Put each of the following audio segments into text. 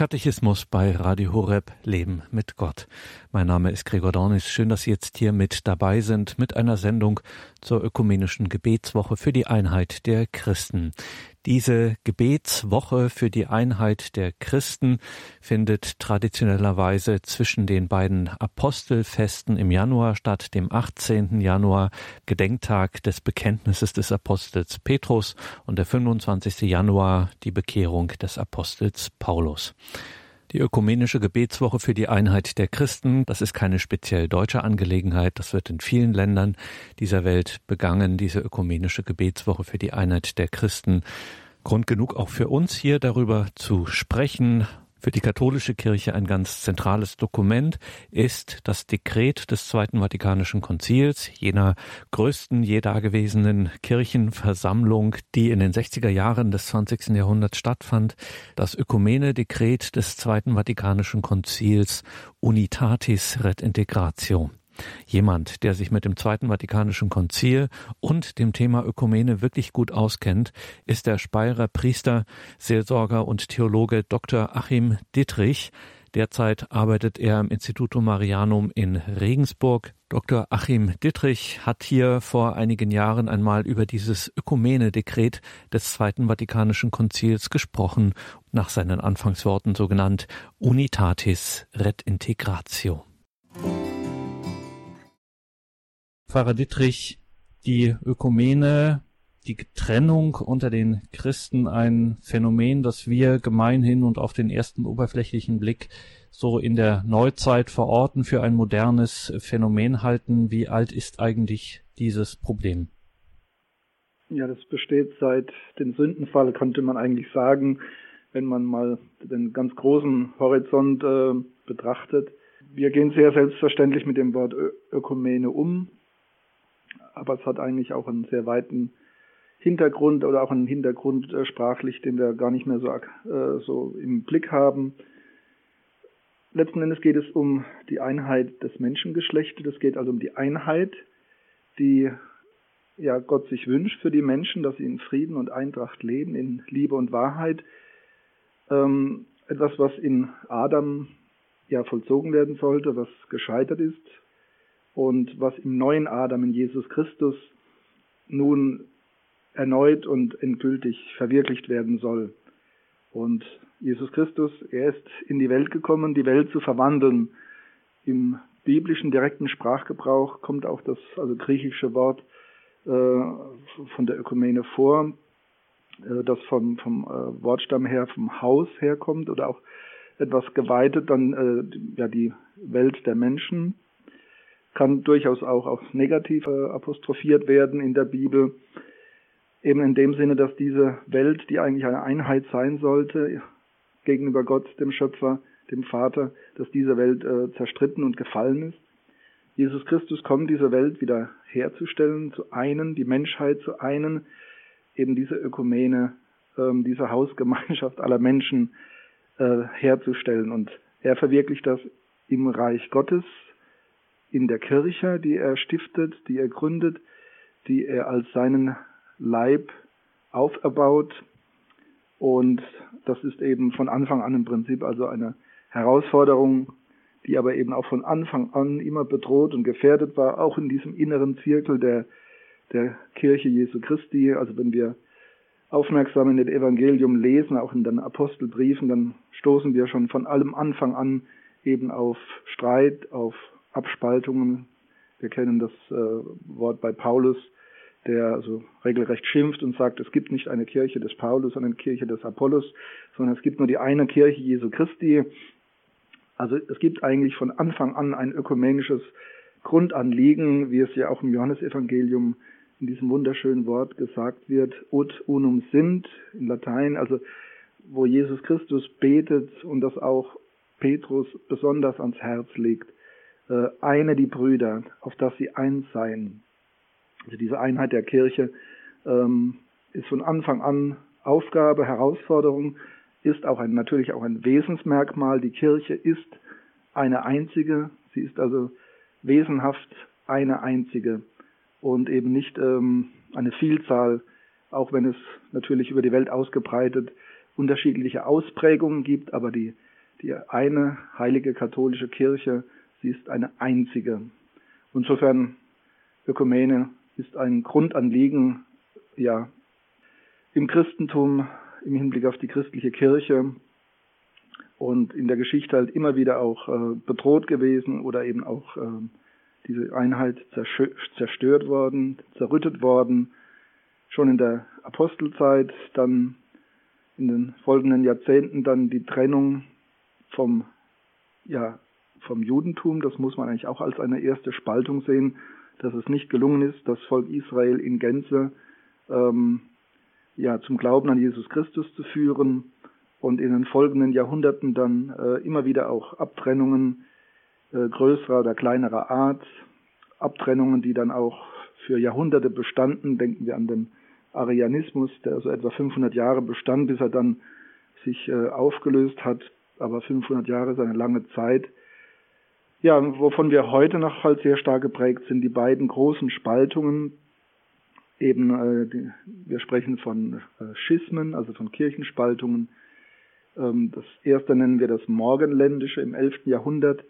Katechismus bei Radio Horeb Leben mit Gott. Mein Name ist Gregor Dornis. Schön, dass Sie jetzt hier mit dabei sind mit einer Sendung zur ökumenischen Gebetswoche für die Einheit der Christen. Diese Gebetswoche für die Einheit der Christen findet traditionellerweise zwischen den beiden Apostelfesten im Januar statt, dem 18. Januar, Gedenktag des Bekenntnisses des Apostels Petrus und der 25. Januar, die Bekehrung des Apostels Paulus. Die ökumenische Gebetswoche für die Einheit der Christen, das ist keine speziell deutsche Angelegenheit, das wird in vielen Ländern dieser Welt begangen, diese ökumenische Gebetswoche für die Einheit der Christen. Grund genug auch für uns hier darüber zu sprechen, für die katholische Kirche ein ganz zentrales Dokument ist das Dekret des Zweiten Vatikanischen Konzils, jener größten je dagewesenen Kirchenversammlung, die in den 60er Jahren des 20. Jahrhunderts stattfand, das Ökumene-Dekret des Zweiten Vatikanischen Konzils Unitatis Ret Integratio. Jemand, der sich mit dem Zweiten Vatikanischen Konzil und dem Thema Ökumene wirklich gut auskennt, ist der Speyerer Priester, Seelsorger und Theologe Dr. Achim Dittrich. Derzeit arbeitet er im Institutum Marianum in Regensburg. Dr. Achim Dittrich hat hier vor einigen Jahren einmal über dieses Ökumene-Dekret des Zweiten Vatikanischen Konzils gesprochen, nach seinen Anfangsworten so genannt Unitatis Ret Integratio. Pfarrer Dittrich, die Ökumene, die Trennung unter den Christen ein Phänomen, das wir gemeinhin und auf den ersten oberflächlichen Blick so in der Neuzeit verorten, für ein modernes Phänomen halten. Wie alt ist eigentlich dieses Problem? Ja, das besteht seit dem Sündenfall, könnte man eigentlich sagen, wenn man mal den ganz großen Horizont äh, betrachtet. Wir gehen sehr selbstverständlich mit dem Wort Ö Ökumene um aber es hat eigentlich auch einen sehr weiten Hintergrund oder auch einen Hintergrund äh, sprachlich, den wir gar nicht mehr so, äh, so im Blick haben. Letzten Endes geht es um die Einheit des Menschengeschlechtes. Es geht also um die Einheit, die ja Gott sich wünscht für die Menschen, dass sie in Frieden und Eintracht leben, in Liebe und Wahrheit. Ähm, etwas, was in Adam ja vollzogen werden sollte, was gescheitert ist, und was im neuen Adam in Jesus Christus nun erneut und endgültig verwirklicht werden soll. Und Jesus Christus, er ist in die Welt gekommen, die Welt zu verwandeln. Im biblischen direkten Sprachgebrauch kommt auch das also griechische Wort äh, von der Ökumene vor, äh, das vom, vom äh, Wortstamm her vom Haus herkommt oder auch etwas geweitet dann äh, ja die Welt der Menschen kann durchaus auch aufs Negative apostrophiert werden in der Bibel. Eben in dem Sinne, dass diese Welt, die eigentlich eine Einheit sein sollte, gegenüber Gott, dem Schöpfer, dem Vater, dass diese Welt äh, zerstritten und gefallen ist. Jesus Christus kommt, diese Welt wieder herzustellen, zu einen, die Menschheit zu einen, eben diese Ökumene, ähm, diese Hausgemeinschaft aller Menschen äh, herzustellen. Und er verwirklicht das im Reich Gottes, in der Kirche, die er stiftet, die er gründet, die er als seinen Leib auferbaut. Und das ist eben von Anfang an im Prinzip also eine Herausforderung, die aber eben auch von Anfang an immer bedroht und gefährdet war, auch in diesem inneren Zirkel der, der Kirche Jesu Christi. Also wenn wir aufmerksam in dem Evangelium lesen, auch in den Apostelbriefen, dann stoßen wir schon von allem Anfang an eben auf Streit, auf Abspaltungen. Wir kennen das äh, Wort bei Paulus, der also regelrecht schimpft und sagt, es gibt nicht eine Kirche des Paulus, sondern eine Kirche des Apollos, sondern es gibt nur die eine Kirche Jesu Christi. Also es gibt eigentlich von Anfang an ein ökumenisches Grundanliegen, wie es ja auch im Johannesevangelium in diesem wunderschönen Wort gesagt wird, ut unum sind in Latein, also wo Jesus Christus betet und das auch Petrus besonders ans Herz legt eine die Brüder, auf dass sie eins seien. Also diese Einheit der Kirche ähm, ist von Anfang an Aufgabe, Herausforderung, ist auch ein, natürlich auch ein Wesensmerkmal. Die Kirche ist eine einzige, sie ist also wesenhaft eine einzige und eben nicht ähm, eine Vielzahl, auch wenn es natürlich über die Welt ausgebreitet unterschiedliche Ausprägungen gibt, aber die, die eine heilige katholische Kirche, sie ist eine einzige. Insofern Ökumene ist ein Grundanliegen, ja, im Christentum, im Hinblick auf die christliche Kirche und in der Geschichte halt immer wieder auch äh, bedroht gewesen oder eben auch äh, diese Einheit zerstört worden, zerrüttet worden, schon in der Apostelzeit, dann in den folgenden Jahrzehnten dann die Trennung vom, ja, vom Judentum, das muss man eigentlich auch als eine erste Spaltung sehen, dass es nicht gelungen ist, das Volk Israel in Gänze ähm, ja, zum Glauben an Jesus Christus zu führen und in den folgenden Jahrhunderten dann äh, immer wieder auch Abtrennungen äh, größerer oder kleinerer Art, Abtrennungen, die dann auch für Jahrhunderte bestanden. Denken wir an den Arianismus, der so etwa 500 Jahre bestand, bis er dann sich äh, aufgelöst hat. Aber 500 Jahre ist eine lange Zeit. Ja, wovon wir heute noch halt sehr stark geprägt sind, die beiden großen Spaltungen. Eben, äh, die, wir sprechen von äh, Schismen, also von Kirchenspaltungen. Ähm, das erste nennen wir das Morgenländische im 11. Jahrhundert,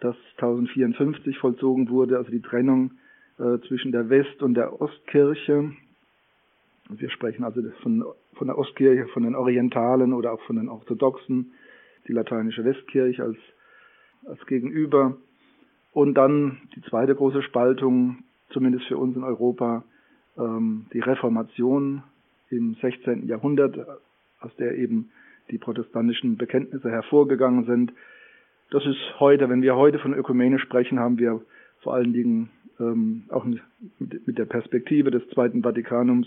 das 1054 vollzogen wurde, also die Trennung äh, zwischen der West- und der Ostkirche. Wir sprechen also von, von der Ostkirche, von den Orientalen oder auch von den Orthodoxen, die lateinische Westkirche als, als Gegenüber. Und dann die zweite große Spaltung, zumindest für uns in Europa, ähm, die Reformation im 16. Jahrhundert, aus der eben die protestantischen Bekenntnisse hervorgegangen sind. Das ist heute, wenn wir heute von Ökumene sprechen, haben wir vor allen Dingen ähm, auch mit, mit der Perspektive des Zweiten Vatikanums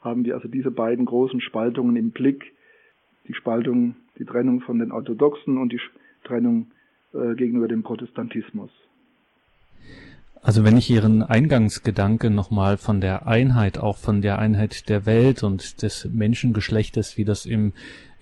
haben wir also diese beiden großen Spaltungen im Blick. Die Spaltung, die Trennung von den Orthodoxen und die Trennung äh, gegenüber dem Protestantismus. Also wenn ich Ihren Eingangsgedanke nochmal von der Einheit, auch von der Einheit der Welt und des Menschengeschlechtes, wie das im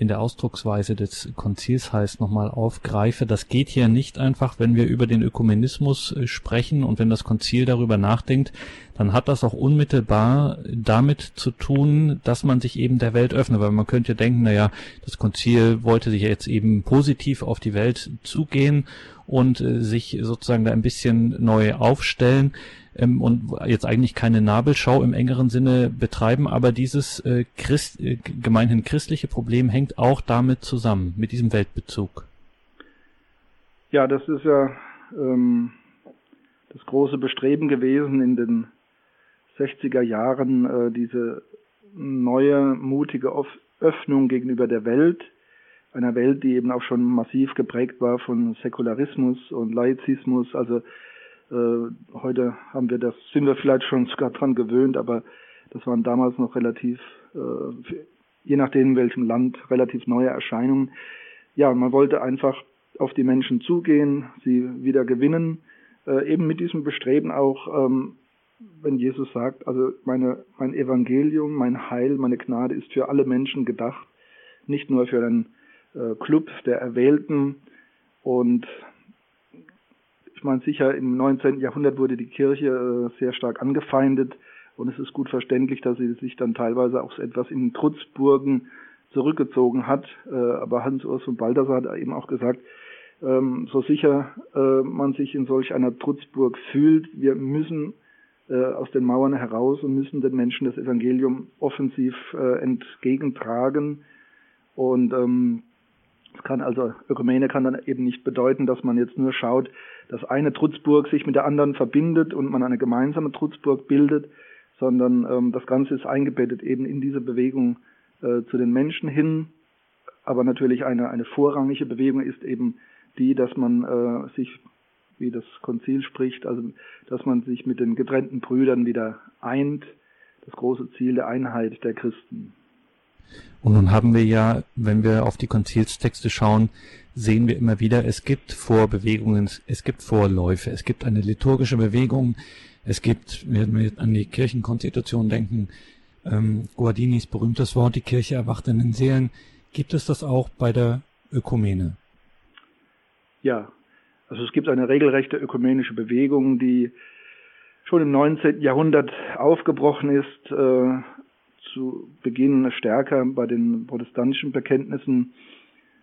in der Ausdrucksweise des Konzils heißt, nochmal aufgreife. Das geht hier nicht einfach, wenn wir über den Ökumenismus äh, sprechen und wenn das Konzil darüber nachdenkt, dann hat das auch unmittelbar damit zu tun, dass man sich eben der Welt öffnet, weil man könnte denken, naja, das Konzil wollte sich jetzt eben positiv auf die Welt zugehen und äh, sich sozusagen da ein bisschen neu aufstellen ähm, und jetzt eigentlich keine Nabelschau im engeren Sinne betreiben, aber dieses äh, Christ, äh, gemeinhin christliche Problem hängt auch damit zusammen, mit diesem Weltbezug. Ja, das ist ja ähm, das große Bestreben gewesen in den 60er Jahren, äh, diese neue, mutige Öffnung gegenüber der Welt, einer Welt, die eben auch schon massiv geprägt war von Säkularismus und Laizismus, also heute haben wir das, sind wir vielleicht schon sogar dran gewöhnt, aber das waren damals noch relativ, äh, je nachdem in welchem Land, relativ neue Erscheinungen. Ja, man wollte einfach auf die Menschen zugehen, sie wieder gewinnen, äh, eben mit diesem Bestreben auch, ähm, wenn Jesus sagt, also meine, mein Evangelium, mein Heil, meine Gnade ist für alle Menschen gedacht, nicht nur für äh, Club der Erwählten. Und ich meine, sicher im 19. Jahrhundert wurde die Kirche äh, sehr stark angefeindet und es ist gut verständlich, dass sie sich dann teilweise auch etwas in Trutzburgen zurückgezogen hat. Äh, aber Hans-Urs von Balthasar hat eben auch gesagt, ähm, so sicher äh, man sich in solch einer Trutzburg fühlt, wir müssen aus den Mauern heraus und müssen den Menschen das Evangelium offensiv entgegentragen. Und ähm, es kann also, Ökumene kann dann eben nicht bedeuten, dass man jetzt nur schaut, dass eine Trutzburg sich mit der anderen verbindet und man eine gemeinsame Trutzburg bildet, sondern ähm, das Ganze ist eingebettet eben in diese Bewegung äh, zu den Menschen hin. Aber natürlich eine, eine vorrangige Bewegung ist eben die, dass man äh, sich, wie das Konzil spricht, also dass man sich mit den getrennten Brüdern wieder eint, das große Ziel der Einheit der Christen. Und nun haben wir ja, wenn wir auf die Konzilstexte schauen, sehen wir immer wieder, es gibt Vorbewegungen, es gibt Vorläufe, es gibt eine liturgische Bewegung, es gibt, wenn wir an die Kirchenkonstitution denken, ähm, Guardinis berühmtes Wort, die Kirche erwacht in den Seelen, gibt es das auch bei der Ökumene? Ja, also es gibt eine regelrechte ökumenische Bewegung, die schon im 19. Jahrhundert aufgebrochen ist, äh, zu Beginn stärker bei den protestantischen Bekenntnissen.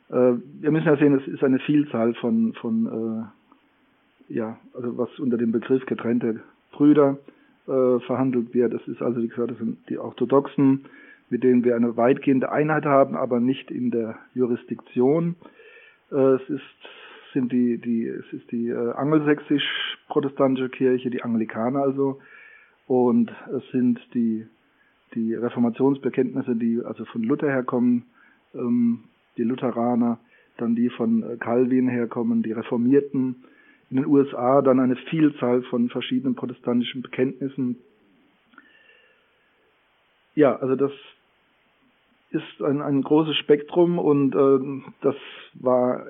Äh, wir müssen ja sehen, es ist eine Vielzahl von, von äh, ja, also was unter dem Begriff getrennte Brüder äh, verhandelt wird. Das ist also, wie gesagt, das sind die Orthodoxen, mit denen wir eine weitgehende Einheit haben, aber nicht in der Jurisdiktion. Äh, es ist sind die, die, es ist die äh, angelsächsisch-protestantische Kirche, die Anglikaner also, und es sind die, die Reformationsbekenntnisse, die also von Luther herkommen, ähm, die Lutheraner, dann die von äh, Calvin herkommen, die Reformierten, in den USA dann eine Vielzahl von verschiedenen protestantischen Bekenntnissen. Ja, also das ist ein, ein großes Spektrum und äh, das war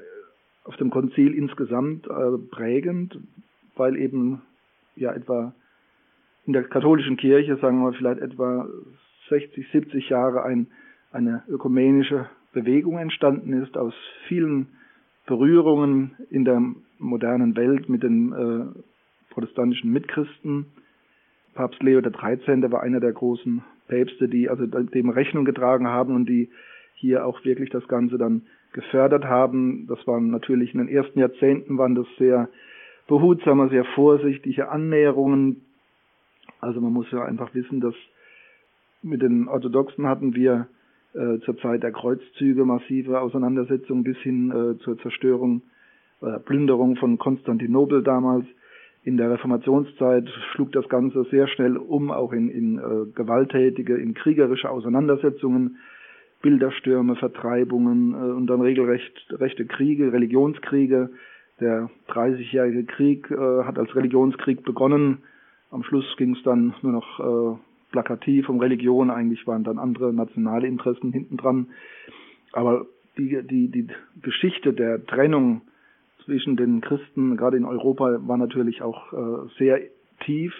auf dem Konzil insgesamt äh, prägend, weil eben ja etwa in der katholischen Kirche, sagen wir vielleicht etwa 60, 70 Jahre ein, eine ökumenische Bewegung entstanden ist aus vielen Berührungen in der modernen Welt mit den äh, protestantischen Mitchristen. Papst Leo XIII. war einer der großen Päpste, die also dem Rechnung getragen haben und die hier auch wirklich das Ganze dann gefördert haben. Das waren natürlich in den ersten Jahrzehnten waren das sehr behutsame, sehr vorsichtige Annäherungen. Also man muss ja einfach wissen, dass mit den Orthodoxen hatten wir äh, zur Zeit der Kreuzzüge massive Auseinandersetzungen bis hin äh, zur Zerstörung, äh, Plünderung von Konstantinopel damals. In der Reformationszeit schlug das Ganze sehr schnell um, auch in, in äh, gewalttätige, in kriegerische Auseinandersetzungen. Bilderstürme, Vertreibungen äh, und dann regelrecht rechte Kriege, Religionskriege. Der 30-jährige Krieg äh, hat als Religionskrieg begonnen. Am Schluss ging es dann nur noch äh, plakativ um Religion. Eigentlich waren dann andere nationale Interessen hintendran. Aber die, die, die Geschichte der Trennung zwischen den Christen, gerade in Europa, war natürlich auch äh, sehr tief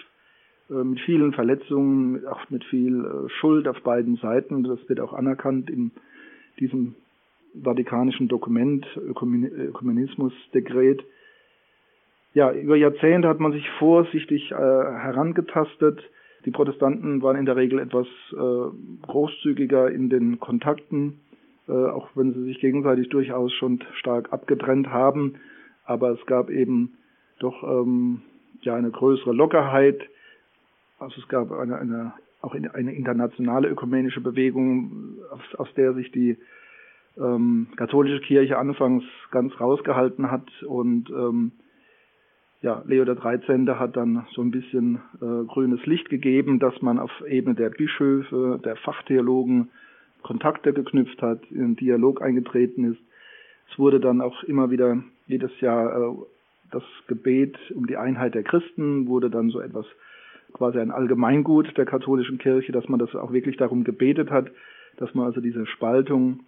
äh, mit vielen Verletzungen, auch mit viel äh, Schuld auf beiden Seiten. Das wird auch anerkannt in diesem vatikanischen Dokument, Ökumenismusdekret. Ja, über Jahrzehnte hat man sich vorsichtig äh, herangetastet. Die Protestanten waren in der Regel etwas äh, großzügiger in den Kontakten, äh, auch wenn sie sich gegenseitig durchaus schon stark abgetrennt haben. Aber es gab eben doch ähm, ja eine größere Lockerheit also es gab eine, eine auch eine internationale ökumenische Bewegung, aus, aus der sich die ähm, katholische Kirche anfangs ganz rausgehalten hat und ähm, ja, Leo der 13. hat dann so ein bisschen äh, grünes Licht gegeben, dass man auf Ebene der Bischöfe, der Fachtheologen Kontakte geknüpft hat, in Dialog eingetreten ist. Es wurde dann auch immer wieder jedes Jahr äh, das Gebet um die Einheit der Christen wurde dann so etwas quasi ein Allgemeingut der katholischen Kirche, dass man das auch wirklich darum gebetet hat, dass man also diese Spaltung,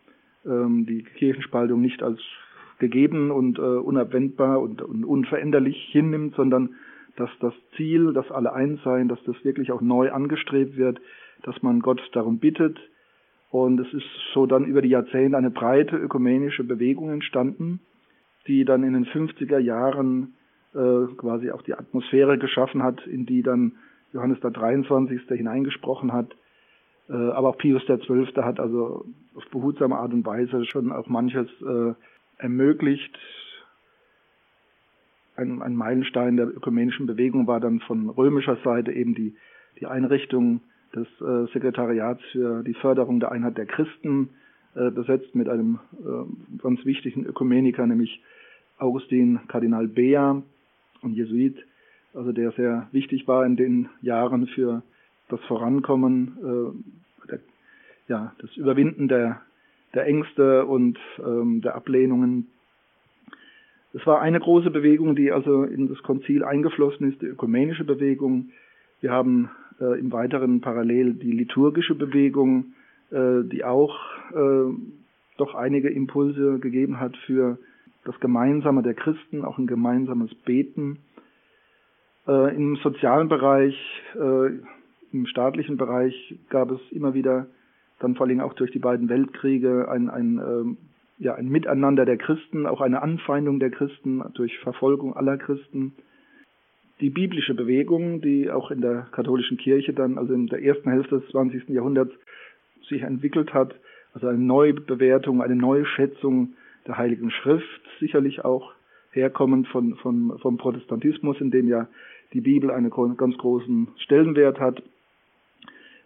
ähm, die Kirchenspaltung nicht als gegeben und äh, unabwendbar und, und unveränderlich hinnimmt, sondern dass das Ziel, dass alle eins seien, dass das wirklich auch neu angestrebt wird, dass man Gott darum bittet. Und es ist so dann über die Jahrzehnte eine breite ökumenische Bewegung entstanden, die dann in den 50er Jahren äh, quasi auch die Atmosphäre geschaffen hat, in die dann Johannes der 23. hineingesprochen hat. Äh, aber auch Pius der 12. hat also auf behutsame Art und Weise schon auch manches äh, ermöglicht. Ein, ein Meilenstein der ökumenischen Bewegung war dann von römischer Seite eben die, die Einrichtung des äh, Sekretariats für die Förderung der Einheit der Christen, äh, besetzt mit einem äh, ganz wichtigen Ökumeniker, nämlich Augustin Kardinal Bea, ein Jesuit, also der sehr wichtig war in den Jahren für das Vorankommen, äh, der, ja, das Überwinden der, der Ängste und ähm, der Ablehnungen. Es war eine große Bewegung, die also in das Konzil eingeflossen ist, die ökumenische Bewegung. Wir haben äh, im Weiteren parallel die liturgische Bewegung, äh, die auch äh, doch einige Impulse gegeben hat für das Gemeinsame der Christen, auch ein gemeinsames Beten äh, Im sozialen Bereich, äh, im staatlichen Bereich gab es immer wieder, dann vor allem auch durch die beiden Weltkriege, ein, ein, äh, ja, ein Miteinander der Christen, auch eine Anfeindung der Christen durch Verfolgung aller Christen. Die biblische Bewegung, die auch in der katholischen Kirche dann, also in der ersten Hälfte des 20. Jahrhunderts, sich entwickelt hat, also eine neue Bewertung, eine neue Schätzung der Heiligen Schrift, sicherlich auch herkommend von, von, vom Protestantismus, in dem ja die Bibel einen ganz großen Stellenwert hat.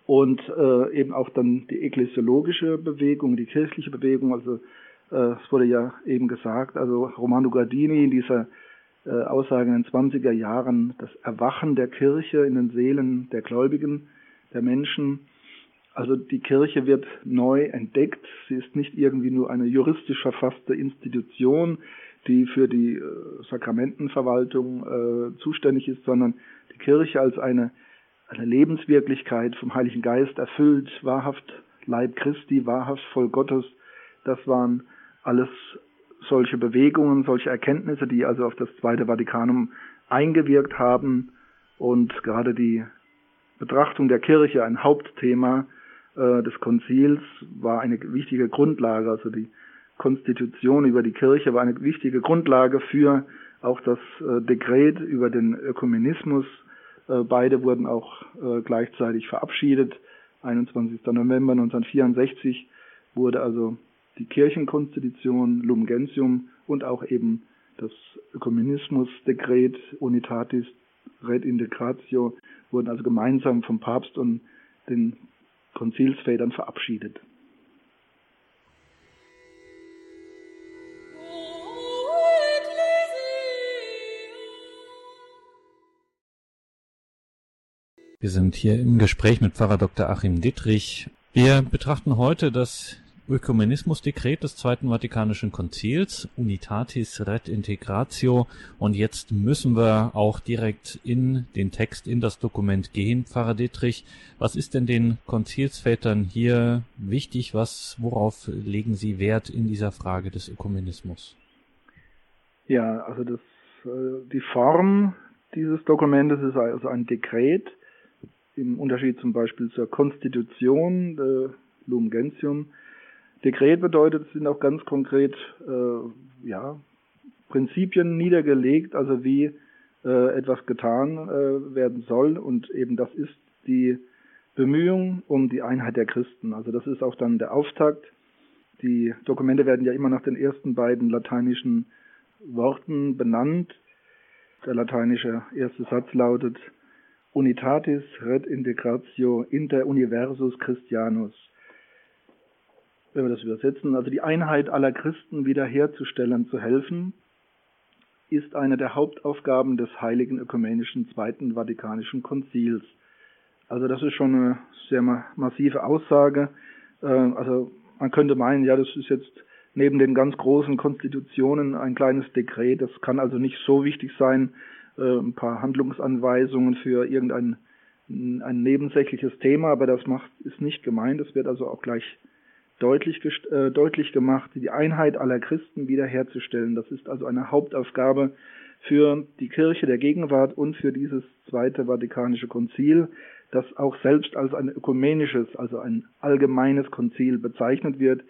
Und äh, eben auch dann die ekklesiologische Bewegung, die kirchliche Bewegung, also äh, es wurde ja eben gesagt, also Romano Gardini in dieser äh, Aussage in den 20er Jahren, das Erwachen der Kirche in den Seelen der Gläubigen, der Menschen. Also die Kirche wird neu entdeckt. Sie ist nicht irgendwie nur eine juristisch verfasste Institution, die für die äh, Sakramentenverwaltung äh, zuständig ist, sondern die Kirche als eine, eine Lebenswirklichkeit vom Heiligen Geist erfüllt, wahrhaft Leib Christi, wahrhaft voll Gottes. Das waren alles solche Bewegungen, solche Erkenntnisse, die also auf das Zweite Vatikanum eingewirkt haben und gerade die Betrachtung der Kirche, ein Hauptthema äh, des Konzils, war eine wichtige Grundlage, also die Konstitution über die Kirche war eine wichtige Grundlage für auch das äh, Dekret über den Ökumenismus. Äh, beide wurden auch äh, gleichzeitig verabschiedet. 21. November 1964 wurde also die Kirchenkonstitution Lumen Gentium und auch eben das Ökumenismusdekret Unitatis Red Integratio wurden also gemeinsam vom Papst und den Konzilsvätern verabschiedet. Wir sind hier im Gespräch mit Pfarrer Dr. Achim Dittrich. Wir betrachten heute das Ökumenismusdekret des Zweiten Vatikanischen Konzils, Unitatis Red Integratio. Und jetzt müssen wir auch direkt in den Text, in das Dokument gehen. Pfarrer Dittrich, was ist denn den Konzilsvätern hier wichtig? Was, worauf legen Sie Wert in dieser Frage des Ökumenismus? Ja, also das, äh, die Form dieses Dokumentes ist also ein Dekret, im Unterschied zum Beispiel zur Konstitution, äh, Lumen Gentium. Dekret bedeutet, es sind auch ganz konkret äh, ja, Prinzipien niedergelegt, also wie äh, etwas getan äh, werden soll. Und eben das ist die Bemühung um die Einheit der Christen. Also das ist auch dann der Auftakt. Die Dokumente werden ja immer nach den ersten beiden lateinischen Worten benannt. Der lateinische erste Satz lautet Unitatis red integratio inter universus Christianus. Wenn wir das übersetzen, also die Einheit aller Christen wiederherzustellen, zu helfen, ist eine der Hauptaufgaben des Heiligen Ökumenischen Zweiten Vatikanischen Konzils. Also das ist schon eine sehr massive Aussage. Äh, also man könnte meinen, ja, das ist jetzt neben den ganz großen Konstitutionen ein kleines Dekret. Das kann also nicht so wichtig sein, ein paar Handlungsanweisungen für irgendein ein nebensächliches Thema, aber das macht, ist nicht gemeint. Es wird also auch gleich deutlich, äh, deutlich gemacht, die Einheit aller Christen wiederherzustellen. Das ist also eine Hauptaufgabe für die Kirche der Gegenwart und für dieses Zweite Vatikanische Konzil, das auch selbst als ein ökumenisches, also ein allgemeines Konzil bezeichnet wird.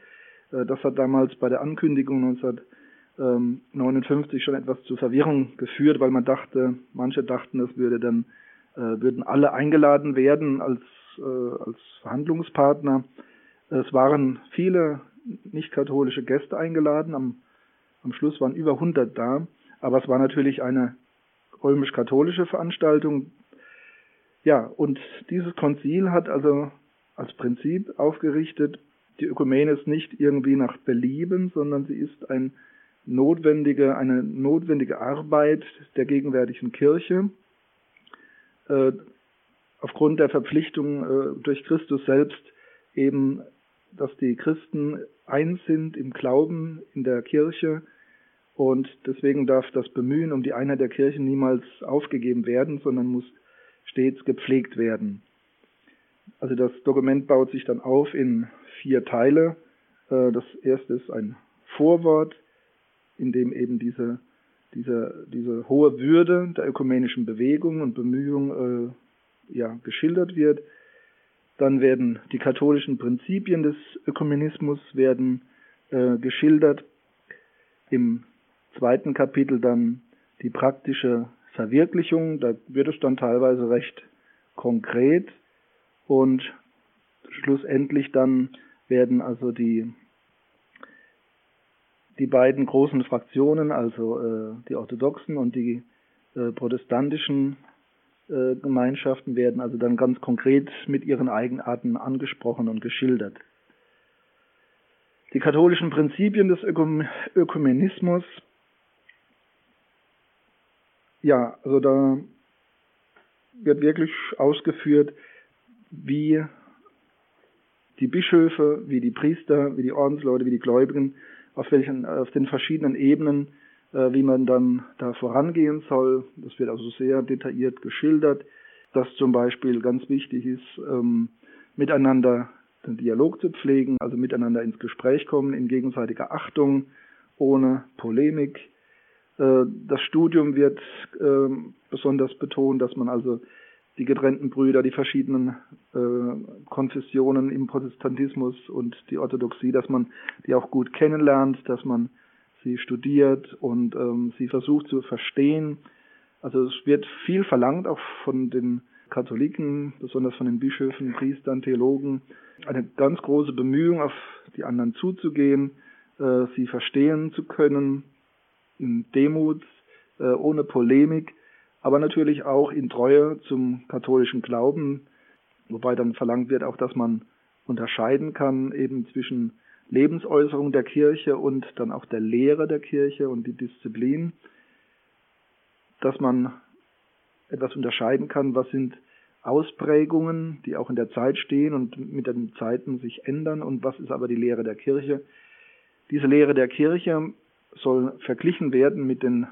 Äh, das hat damals bei der Ankündigung 19 59 schon etwas zu Verwirrung geführt, weil man dachte, manche dachten, es würde dann äh, würden alle eingeladen werden als äh, als Verhandlungspartner. Es waren viele nicht-katholische Gäste eingeladen. Am, am Schluss waren über 100 da, aber es war natürlich eine römisch-katholische Veranstaltung. Ja, und dieses Konzil hat also als Prinzip aufgerichtet, die Ökumene ist nicht irgendwie nach Belieben, sondern sie ist ein notwendige, eine notwendige Arbeit der gegenwärtigen Kirche äh, aufgrund der Verpflichtung äh, durch Christus selbst eben, dass die Christen eins sind im Glauben in der Kirche und deswegen darf das Bemühen um die Einheit der Kirche niemals aufgegeben werden, sondern muss stets gepflegt werden. Also das Dokument baut sich dann auf in vier Teile. Äh, das erste ist ein Vorwort, in dem eben diese, diese, diese hohe Würde der ökumenischen Bewegung und Bemühung äh, ja, geschildert wird. Dann werden die katholischen Prinzipien des Ökumenismus werden äh, geschildert. Im zweiten Kapitel dann die praktische Verwirklichung. Da wird es dann teilweise recht konkret und schlussendlich dann werden also die die beiden großen Fraktionen, also äh, die orthodoxen und die äh, protestantischen äh, Gemeinschaften, werden also dann ganz konkret mit ihren Eigenarten angesprochen und geschildert. Die katholischen Prinzipien des Ökum Ökumenismus, ja, also da wird wirklich ausgeführt, wie die Bischöfe, wie die Priester, wie die Ordensleute, wie die Gläubigen, auf welchen, auf den verschiedenen Ebenen, äh, wie man dann da vorangehen soll. Das wird also sehr detailliert geschildert, dass zum Beispiel ganz wichtig ist, ähm, miteinander den Dialog zu pflegen, also miteinander ins Gespräch kommen, in gegenseitiger Achtung, ohne Polemik. Äh, das Studium wird äh, besonders betont, dass man also die getrennten Brüder, die verschiedenen äh, Konfessionen im Protestantismus und die Orthodoxie, dass man die auch gut kennenlernt, dass man sie studiert und ähm, sie versucht zu verstehen. Also es wird viel verlangt, auch von den Katholiken, besonders von den Bischöfen, Priestern, Theologen, eine ganz große Bemühung, auf die anderen zuzugehen, äh, sie verstehen zu können, in Demut, äh, ohne Polemik aber natürlich auch in Treue zum katholischen Glauben, wobei dann verlangt wird auch, dass man unterscheiden kann eben zwischen Lebensäußerung der Kirche und dann auch der Lehre der Kirche und die Disziplin, dass man etwas unterscheiden kann, was sind Ausprägungen, die auch in der Zeit stehen und mit den Zeiten sich ändern und was ist aber die Lehre der Kirche. Diese Lehre der Kirche soll verglichen werden mit den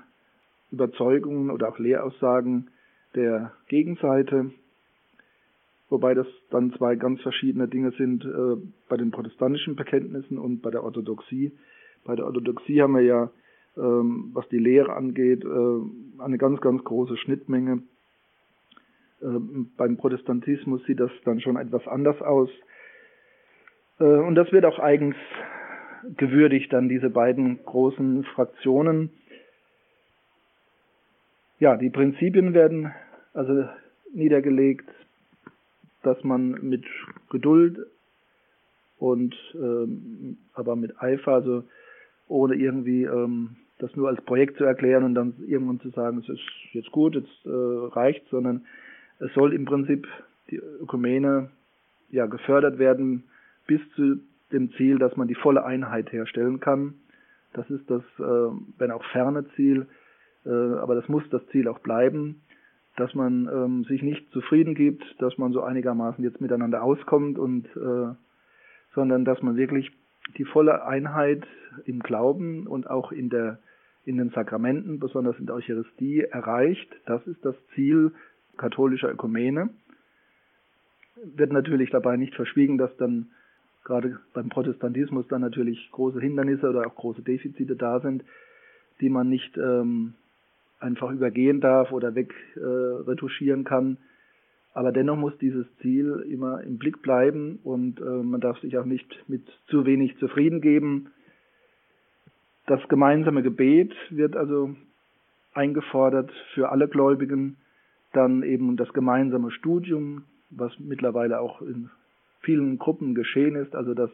Überzeugungen oder auch Lehraussagen der Gegenseite, wobei das dann zwei ganz verschiedene Dinge sind äh, bei den protestantischen Bekenntnissen und bei der Orthodoxie. Bei der Orthodoxie haben wir ja, ähm, was die Lehre angeht, äh, eine ganz, ganz große Schnittmenge. Äh, beim Protestantismus sieht das dann schon etwas anders aus. Äh, und das wird auch eigens gewürdigt, dann diese beiden großen Fraktionen ja, die Prinzipien werden also niedergelegt, dass man mit Geduld und ähm, aber mit Eifer, also ohne irgendwie ähm, das nur als Projekt zu erklären und dann irgendwann zu sagen, es ist jetzt gut, jetzt äh, reicht, sondern es soll im Prinzip die Ökumene ja gefördert werden bis zu dem Ziel, dass man die volle Einheit herstellen kann. Das ist das, äh, wenn auch ferne Ziel, aber das muss das Ziel auch bleiben, dass man ähm, sich nicht zufrieden gibt, dass man so einigermaßen jetzt miteinander auskommt und äh, sondern dass man wirklich die volle Einheit im Glauben und auch in der in den Sakramenten, besonders in der Eucharistie, erreicht. Das ist das Ziel katholischer Ökumene. Wird natürlich dabei nicht verschwiegen, dass dann gerade beim Protestantismus dann natürlich große Hindernisse oder auch große Defizite da sind, die man nicht ähm, einfach übergehen darf oder wegretuschieren äh, kann. Aber dennoch muss dieses Ziel immer im Blick bleiben und äh, man darf sich auch nicht mit zu wenig zufrieden geben. Das gemeinsame Gebet wird also eingefordert für alle Gläubigen. Dann eben das gemeinsame Studium, was mittlerweile auch in vielen Gruppen geschehen ist, also dass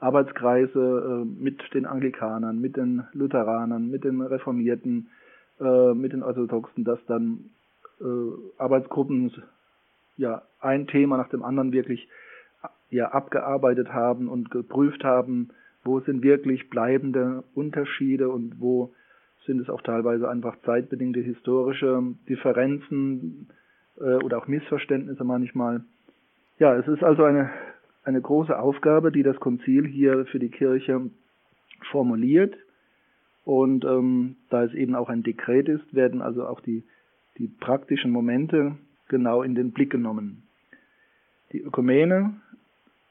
Arbeitskreise äh, mit den Anglikanern, mit den Lutheranern, mit den Reformierten, äh, mit den Orthodoxen, dass dann äh, Arbeitsgruppen ja ein Thema nach dem anderen wirklich ja abgearbeitet haben und geprüft haben, wo sind wirklich bleibende Unterschiede und wo sind es auch teilweise einfach zeitbedingte historische Differenzen äh, oder auch Missverständnisse manchmal. Ja, es ist also eine, eine große Aufgabe, die das Konzil hier für die Kirche formuliert. Und ähm, da es eben auch ein Dekret ist, werden also auch die, die praktischen Momente genau in den Blick genommen. Die Ökumene,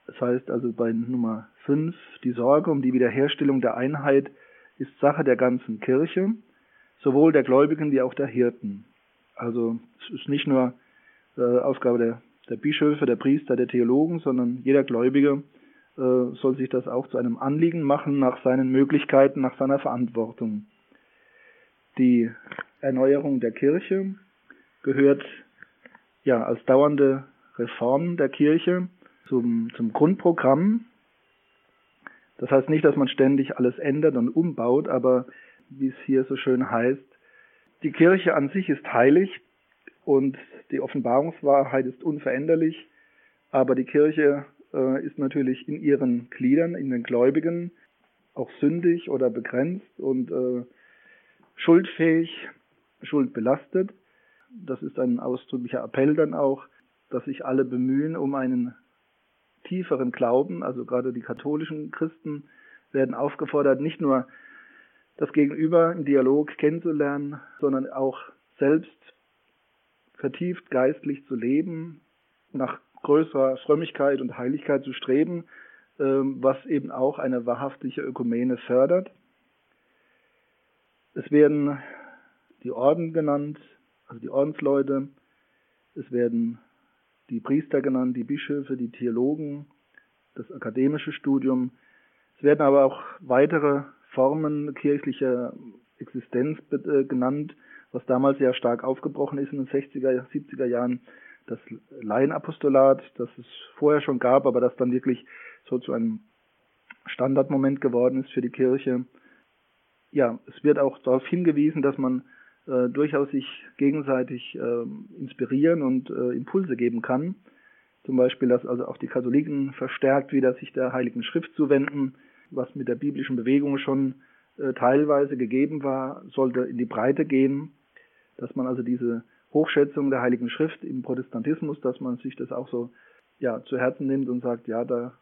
das heißt also bei Nummer 5, die Sorge um die Wiederherstellung der Einheit ist Sache der ganzen Kirche, sowohl der Gläubigen wie auch der Hirten. Also es ist nicht nur äh, Aufgabe der, der Bischöfe, der Priester, der Theologen, sondern jeder Gläubige soll sich das auch zu einem Anliegen machen nach seinen Möglichkeiten, nach seiner Verantwortung. Die Erneuerung der Kirche gehört ja als dauernde Reform der Kirche zum, zum Grundprogramm. Das heißt nicht, dass man ständig alles ändert und umbaut, aber wie es hier so schön heißt, die Kirche an sich ist heilig und die Offenbarungswahrheit ist unveränderlich, aber die Kirche äh, ist natürlich in ihren Gliedern, in den Gläubigen auch sündig oder begrenzt und äh, schuldfähig, schuldbelastet. Das ist ein ausdrücklicher Appell dann auch, dass sich alle bemühen um einen tieferen Glauben, also gerade die katholischen Christen werden aufgefordert, nicht nur das Gegenüber im Dialog kennenzulernen, sondern auch selbst vertieft geistlich zu leben, nach größerer Frömmigkeit und Heiligkeit zu streben, ähm, was eben auch eine wahrhaftige Ökumene fördert. Es werden die Orden genannt, also die Ordensleute, es werden die Priester genannt, die Bischöfe, die Theologen, das akademische Studium. Es werden aber auch weitere Formen kirchlicher Existenz äh, genannt, was damals sehr stark aufgebrochen ist in den 60er, 70er Jahren. Das Laienapostolat, das es vorher schon gab, aber das dann wirklich so zu einem Standardmoment geworden ist für die Kirche. Ja, es wird auch darauf hingewiesen, dass man äh, durchaus sich gegenseitig äh, inspirieren und äh, Impulse geben kann. Zum Beispiel, dass also auch die Katholiken verstärkt wieder sich der Heiligen Schrift zuwenden, was mit der biblischen Bewegung schon äh, teilweise gegeben war, sollte in die Breite gehen, dass man also diese Hochschätzung der Heiligen Schrift im Protestantismus, dass man sich das auch so ja, zu Herzen nimmt und sagt, ja, da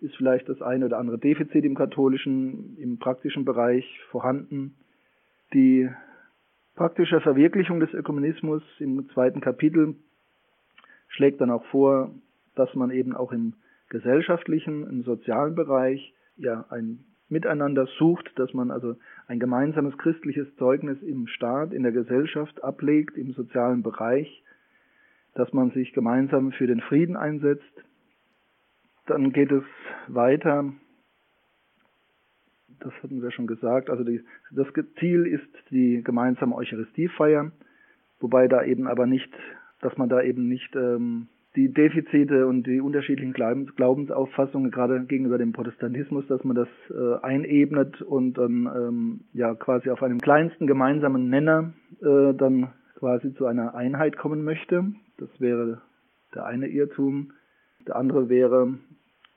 ist vielleicht das eine oder andere Defizit im katholischen, im praktischen Bereich vorhanden. Die praktische Verwirklichung des Ökumenismus im zweiten Kapitel schlägt dann auch vor, dass man eben auch im gesellschaftlichen, im sozialen Bereich ja ein Miteinander sucht, dass man also ein gemeinsames christliches Zeugnis im Staat, in der Gesellschaft ablegt, im sozialen Bereich, dass man sich gemeinsam für den Frieden einsetzt. Dann geht es weiter, das hatten wir schon gesagt, also die, das Ziel ist die gemeinsame Eucharistiefeier, wobei da eben aber nicht, dass man da eben nicht ähm, die Defizite und die unterschiedlichen Glaubensauffassungen, gerade gegenüber dem Protestantismus, dass man das äh, einebnet und dann ähm, ja quasi auf einem kleinsten gemeinsamen Nenner äh, dann quasi zu einer Einheit kommen möchte. Das wäre der eine Irrtum. Der andere wäre,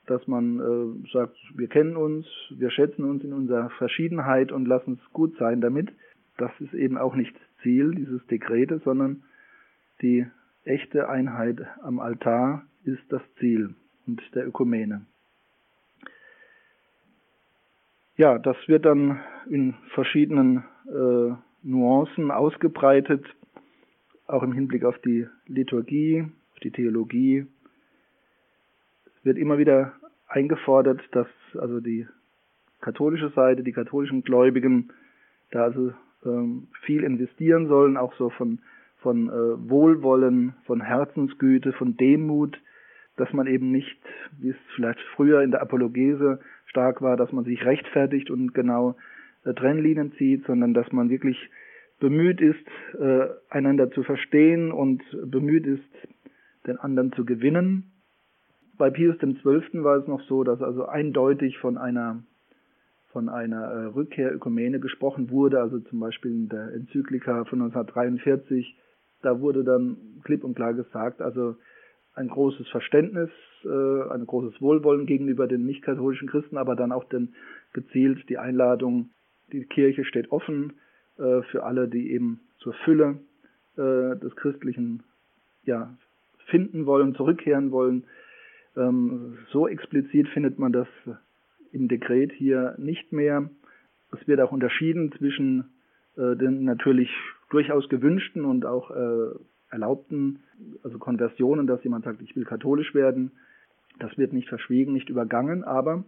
dass man äh, sagt, wir kennen uns, wir schätzen uns in unserer Verschiedenheit und lassen es gut sein damit. Das ist eben auch nicht Ziel dieses Dekretes, sondern die echte Einheit am Altar ist das Ziel und der Ökumene. Ja, das wird dann in verschiedenen äh, Nuancen ausgebreitet, auch im Hinblick auf die Liturgie, auf die Theologie. Es wird immer wieder eingefordert, dass also die katholische Seite, die katholischen Gläubigen da also ähm, viel investieren sollen, auch so von von äh, Wohlwollen, von Herzensgüte, von Demut, dass man eben nicht, wie es vielleicht früher in der Apologese stark war, dass man sich rechtfertigt und genau äh, Trennlinien zieht, sondern dass man wirklich bemüht ist, äh, einander zu verstehen und bemüht ist, den anderen zu gewinnen. Bei Pius XII. war es noch so, dass also eindeutig von einer von einer äh, Rückkehr Ökumene gesprochen wurde, also zum Beispiel in der Enzyklika von 1943 da wurde dann klipp und klar gesagt, also ein großes Verständnis, äh, ein großes Wohlwollen gegenüber den nicht-katholischen Christen, aber dann auch den, gezielt die Einladung, die Kirche steht offen äh, für alle, die eben zur Fülle äh, des Christlichen ja, finden wollen, zurückkehren wollen. Ähm, so explizit findet man das im Dekret hier nicht mehr. Es wird auch unterschieden zwischen äh, den natürlich durchaus gewünschten und auch äh, erlaubten, also Konversionen, dass jemand sagt, ich will katholisch werden. Das wird nicht verschwiegen, nicht übergangen, aber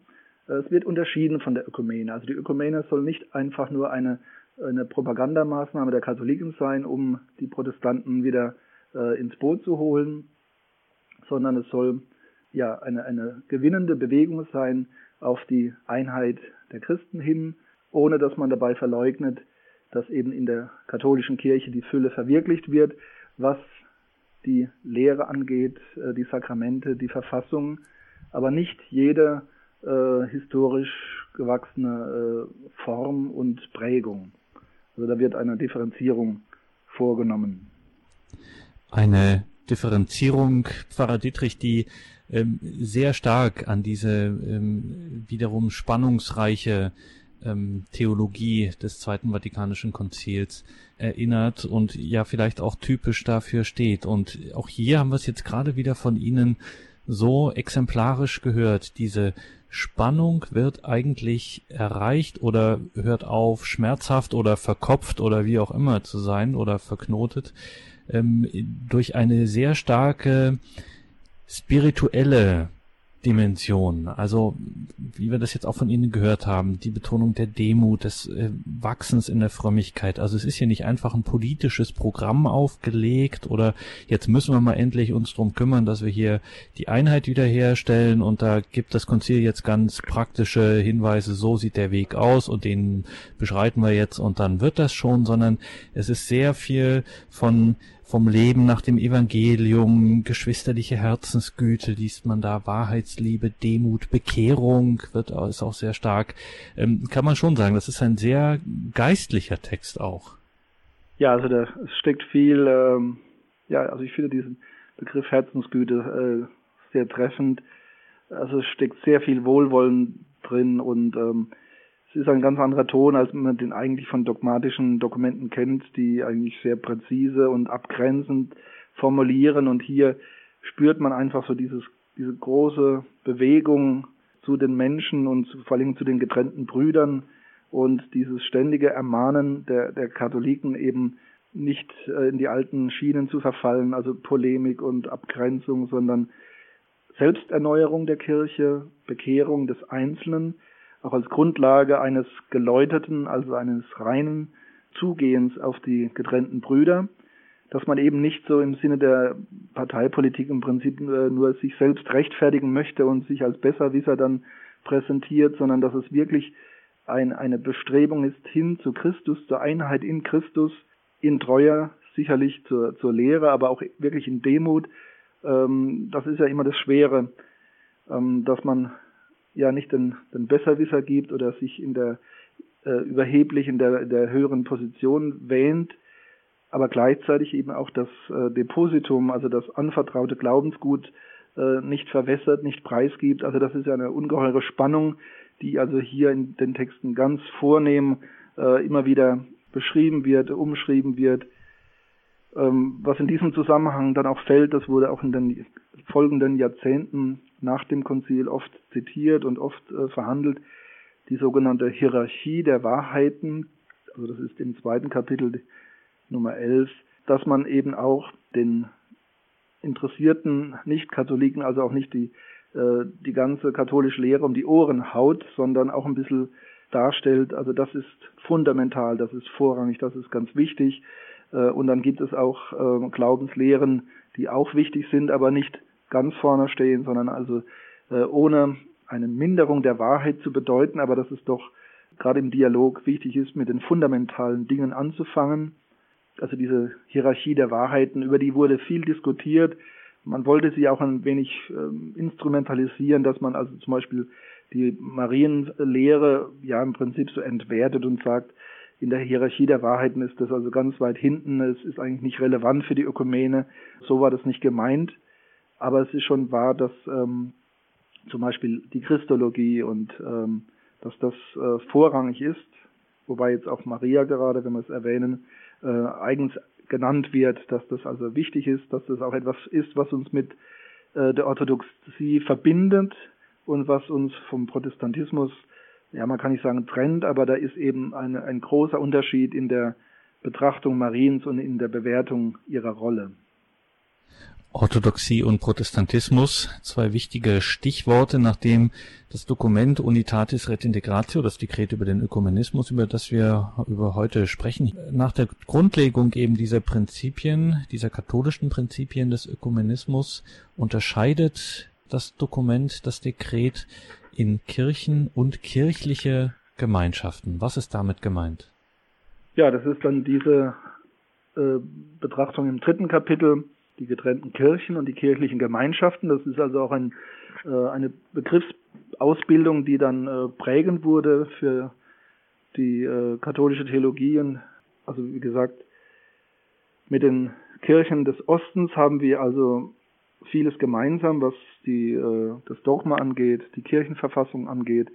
äh, es wird unterschieden von der Ökumene. Also die Ökumene soll nicht einfach nur eine, eine Propagandamaßnahme der Katholiken sein, um die Protestanten wieder äh, ins Boot zu holen, sondern es soll ja eine, eine gewinnende Bewegung sein auf die Einheit der Christen hin, ohne dass man dabei verleugnet, dass eben in der katholischen Kirche die Fülle verwirklicht wird, was die Lehre angeht, äh, die Sakramente, die Verfassung, aber nicht jede äh, historisch gewachsene äh, Form und Prägung. Also da wird eine Differenzierung vorgenommen. Eine Differenzierung, Pfarrer Dietrich, die ähm, sehr stark an diese ähm, wiederum spannungsreiche ähm, Theologie des Zweiten Vatikanischen Konzils erinnert und ja vielleicht auch typisch dafür steht. Und auch hier haben wir es jetzt gerade wieder von Ihnen so exemplarisch gehört. Diese Spannung wird eigentlich erreicht oder hört auf, schmerzhaft oder verkopft oder wie auch immer zu sein oder verknotet, ähm, durch eine sehr starke spirituelle Dimension. Also, wie wir das jetzt auch von Ihnen gehört haben, die Betonung der Demut, des äh, Wachsens in der Frömmigkeit. Also es ist hier nicht einfach ein politisches Programm aufgelegt oder jetzt müssen wir mal endlich uns drum kümmern, dass wir hier die Einheit wiederherstellen und da gibt das Konzil jetzt ganz praktische Hinweise, so sieht der Weg aus und den beschreiten wir jetzt und dann wird das schon, sondern es ist sehr viel von vom Leben nach dem Evangelium, geschwisterliche Herzensgüte liest man da, Wahrheitsliebe, Demut, Bekehrung wird ist auch sehr stark. Ähm, kann man schon sagen, das ist ein sehr geistlicher Text auch. Ja, also da steckt viel, ähm, ja, also ich finde diesen Begriff Herzensgüte äh, sehr treffend. Also es steckt sehr viel Wohlwollen drin und ähm, es ist ein ganz anderer Ton, als man den eigentlich von dogmatischen Dokumenten kennt, die eigentlich sehr präzise und abgrenzend formulieren. Und hier spürt man einfach so dieses, diese große Bewegung zu den Menschen und vor allem zu den getrennten Brüdern und dieses ständige Ermahnen der, der Katholiken eben nicht äh, in die alten Schienen zu verfallen, also Polemik und Abgrenzung, sondern Selbsterneuerung der Kirche, Bekehrung des Einzelnen, auch als Grundlage eines geläuterten, also eines reinen Zugehens auf die getrennten Brüder, dass man eben nicht so im Sinne der Parteipolitik im Prinzip äh, nur sich selbst rechtfertigen möchte und sich als Besserwisser dann präsentiert, sondern dass es wirklich ein, eine Bestrebung ist hin zu Christus, zur Einheit in Christus, in Treuer, sicherlich zur, zur Lehre, aber auch wirklich in Demut. Ähm, das ist ja immer das Schwere, ähm, dass man ja nicht den, den Besserwisser gibt oder sich in der äh, überheblich in der, der höheren Position wähnt, aber gleichzeitig eben auch das äh, Depositum, also das anvertraute Glaubensgut äh, nicht verwässert, nicht preisgibt. Also das ist ja eine ungeheure Spannung, die also hier in den Texten ganz vornehm äh, immer wieder beschrieben wird, umschrieben wird. Ähm, was in diesem Zusammenhang dann auch fällt, das wurde auch in den folgenden Jahrzehnten nach dem Konzil oft zitiert und oft äh, verhandelt, die sogenannte Hierarchie der Wahrheiten, also das ist im zweiten Kapitel Nummer 11, dass man eben auch den interessierten Nicht-Katholiken, also auch nicht die, äh, die ganze katholische Lehre um die Ohren haut, sondern auch ein bisschen darstellt, also das ist fundamental, das ist vorrangig, das ist ganz wichtig. Äh, und dann gibt es auch äh, Glaubenslehren, die auch wichtig sind, aber nicht ganz vorne stehen, sondern also äh, ohne eine Minderung der Wahrheit zu bedeuten, aber dass es doch gerade im Dialog wichtig ist, mit den fundamentalen Dingen anzufangen. Also diese Hierarchie der Wahrheiten, über die wurde viel diskutiert. Man wollte sie auch ein wenig äh, instrumentalisieren, dass man also zum Beispiel die Marienlehre ja im Prinzip so entwertet und sagt, in der Hierarchie der Wahrheiten ist das also ganz weit hinten, es ist eigentlich nicht relevant für die Ökumene. So war das nicht gemeint. Aber es ist schon wahr, dass ähm, zum Beispiel die Christologie und ähm, dass das äh, vorrangig ist, wobei jetzt auch Maria gerade, wenn wir es erwähnen, äh, eigens genannt wird, dass das also wichtig ist, dass das auch etwas ist, was uns mit äh, der Orthodoxie verbindet und was uns vom Protestantismus, ja man kann nicht sagen trennt, aber da ist eben eine, ein großer Unterschied in der Betrachtung Mariens und in der Bewertung ihrer Rolle. Orthodoxie und Protestantismus, zwei wichtige Stichworte, nachdem das Dokument Unitatis Redintegratio, das Dekret über den Ökumenismus, über das wir über heute sprechen, nach der Grundlegung eben dieser Prinzipien, dieser katholischen Prinzipien des Ökumenismus, unterscheidet das Dokument, das Dekret in Kirchen und kirchliche Gemeinschaften. Was ist damit gemeint? Ja, das ist dann diese äh, Betrachtung im dritten Kapitel die getrennten Kirchen und die kirchlichen Gemeinschaften. Das ist also auch ein äh, eine Begriffsausbildung, die dann äh, prägend wurde für die äh, katholische Theologie. Und, also wie gesagt, mit den Kirchen des Ostens haben wir also vieles gemeinsam, was die, äh, das Dogma angeht, die Kirchenverfassung angeht,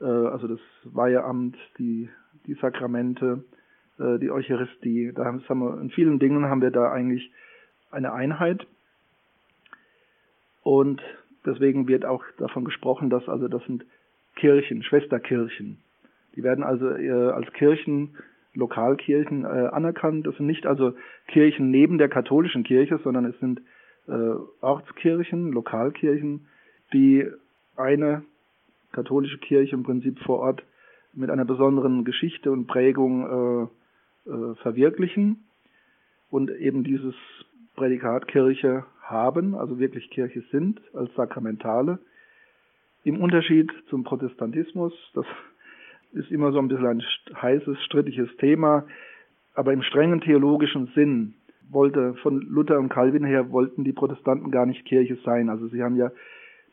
äh, also das Weiheamt, die, die Sakramente, äh, die Eucharistie. Da haben, wir, in vielen Dingen haben wir da eigentlich eine Einheit. Und deswegen wird auch davon gesprochen, dass also das sind Kirchen, Schwesterkirchen. Die werden also äh, als Kirchen, Lokalkirchen äh, anerkannt. Das sind nicht also Kirchen neben der katholischen Kirche, sondern es sind äh, Ortskirchen, Lokalkirchen, die eine katholische Kirche im Prinzip vor Ort mit einer besonderen Geschichte und Prägung äh, äh, verwirklichen und eben dieses Prädikat Kirche haben, also wirklich Kirche sind als Sakramentale. Im Unterschied zum Protestantismus, das ist immer so ein bisschen ein heißes, strittiges Thema, aber im strengen theologischen Sinn wollte von Luther und Calvin her wollten die Protestanten gar nicht Kirche sein. Also sie haben ja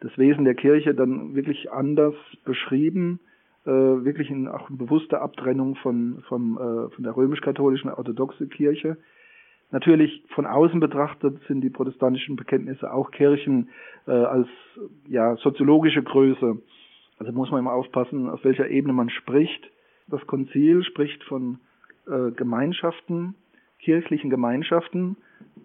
das Wesen der Kirche dann wirklich anders beschrieben, äh, wirklich in auch eine bewusste Abtrennung von, von, äh, von der römisch-katholischen orthodoxen Kirche. Natürlich von außen betrachtet sind die protestantischen Bekenntnisse auch Kirchen äh, als ja, soziologische Größe. Also muss man immer aufpassen, auf welcher Ebene man spricht. Das Konzil spricht von äh, Gemeinschaften, kirchlichen Gemeinschaften.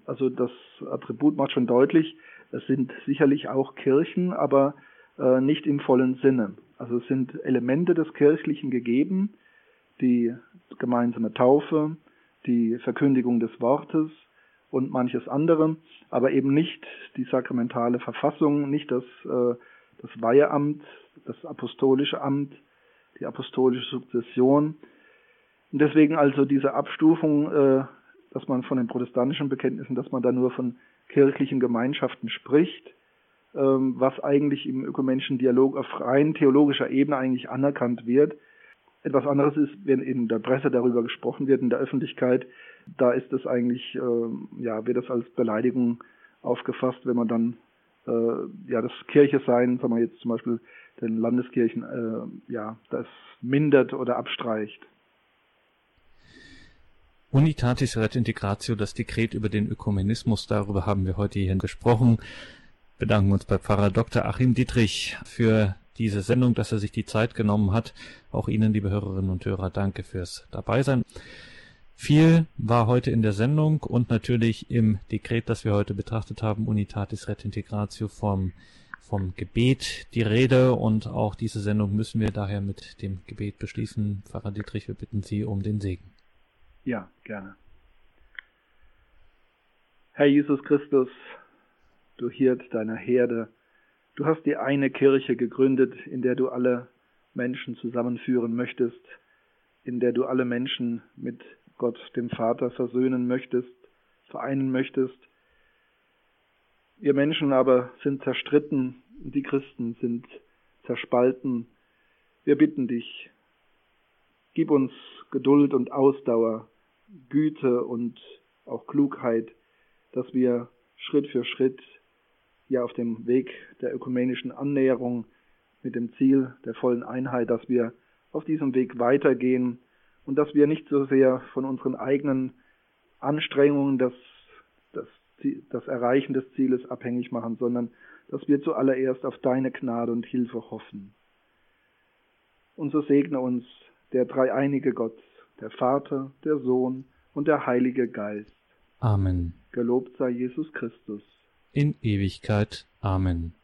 Also das Attribut macht schon deutlich, es sind sicherlich auch Kirchen, aber äh, nicht im vollen Sinne. Also es sind Elemente des Kirchlichen gegeben, die gemeinsame Taufe, die Verkündigung des Wortes und manches andere, aber eben nicht die sakramentale Verfassung, nicht das, äh, das Weiheamt, das apostolische Amt, die apostolische Sukzession. Und deswegen also diese Abstufung äh, dass man von den protestantischen Bekenntnissen, dass man da nur von kirchlichen Gemeinschaften spricht, ähm, was eigentlich im ökumenischen Dialog auf rein theologischer Ebene eigentlich anerkannt wird. Etwas anderes ist, wenn in der Presse darüber gesprochen wird, in der Öffentlichkeit, da ist es eigentlich, äh, ja, wird das als Beleidigung aufgefasst, wenn man dann äh, ja das Kirche sein, sagen wir jetzt zum Beispiel den Landeskirchen, äh, ja, das mindert oder abstreicht. Unitatis Ret Integratio, das Dekret über den Ökumenismus, darüber haben wir heute hier gesprochen. Bedanken uns bei Pfarrer Dr. Achim Dietrich für diese Sendung, dass er sich die Zeit genommen hat. Auch Ihnen, liebe Hörerinnen und Hörer, danke fürs Dabeisein. Viel war heute in der Sendung und natürlich im Dekret, das wir heute betrachtet haben, Unitatis Ret Integratio vom, vom Gebet die Rede und auch diese Sendung müssen wir daher mit dem Gebet beschließen. Pfarrer Dietrich, wir bitten Sie um den Segen. Ja, gerne. Herr Jesus Christus, du Hirt deiner Herde, du hast die eine Kirche gegründet, in der du alle Menschen zusammenführen möchtest, in der du alle Menschen mit Gott, dem Vater, versöhnen möchtest, vereinen möchtest. Wir Menschen aber sind zerstritten, die Christen sind zerspalten. Wir bitten dich, gib uns Geduld und Ausdauer, Güte und auch Klugheit, dass wir Schritt für Schritt ja auf dem Weg der ökumenischen Annäherung mit dem Ziel der vollen Einheit, dass wir auf diesem Weg weitergehen und dass wir nicht so sehr von unseren eigenen Anstrengungen das, das, das Erreichen des Zieles abhängig machen, sondern dass wir zuallererst auf deine Gnade und Hilfe hoffen. Und so segne uns der dreieinige Gott, der Vater, der Sohn und der Heilige Geist. Amen. Gelobt sei Jesus Christus. In Ewigkeit. Amen.